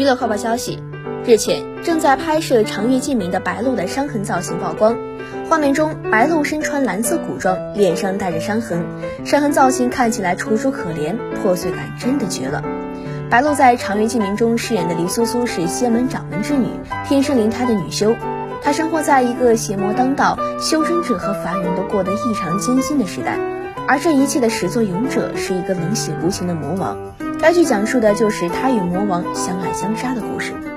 娱乐快报消息：日前，正在拍摄《长月烬明》的白鹿的伤痕造型曝光。画面中，白鹿身穿蓝色古装，脸上带着伤痕，伤痕造型看起来楚楚可怜，破碎感真的绝了。白鹿在《长月烬明》中饰演的黎苏苏是仙门掌门之女，天生灵胎的女修。她生活在一个邪魔当道、修真者和凡人都过得异常艰辛的时代，而这一切的始作俑者是一个冷血无情的魔王。该剧讲述的就是他与魔王相爱相杀的故事。